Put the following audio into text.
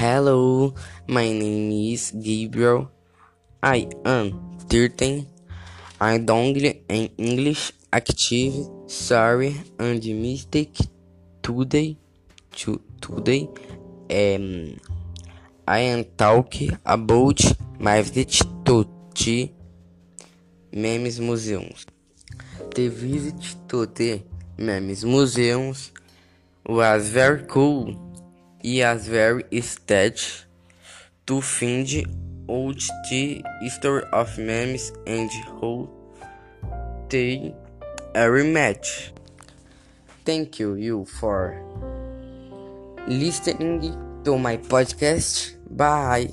Hello, my name is Gabriel. I am 13. I don't in English active. Sorry and mistake today. To, today, um, I am talking about my visit to the Memes Museums. The visit to the Memes Museums was very cool. He was very excited to find out the history of memes and how they are made. Thank you, you for listening to my podcast. Bye.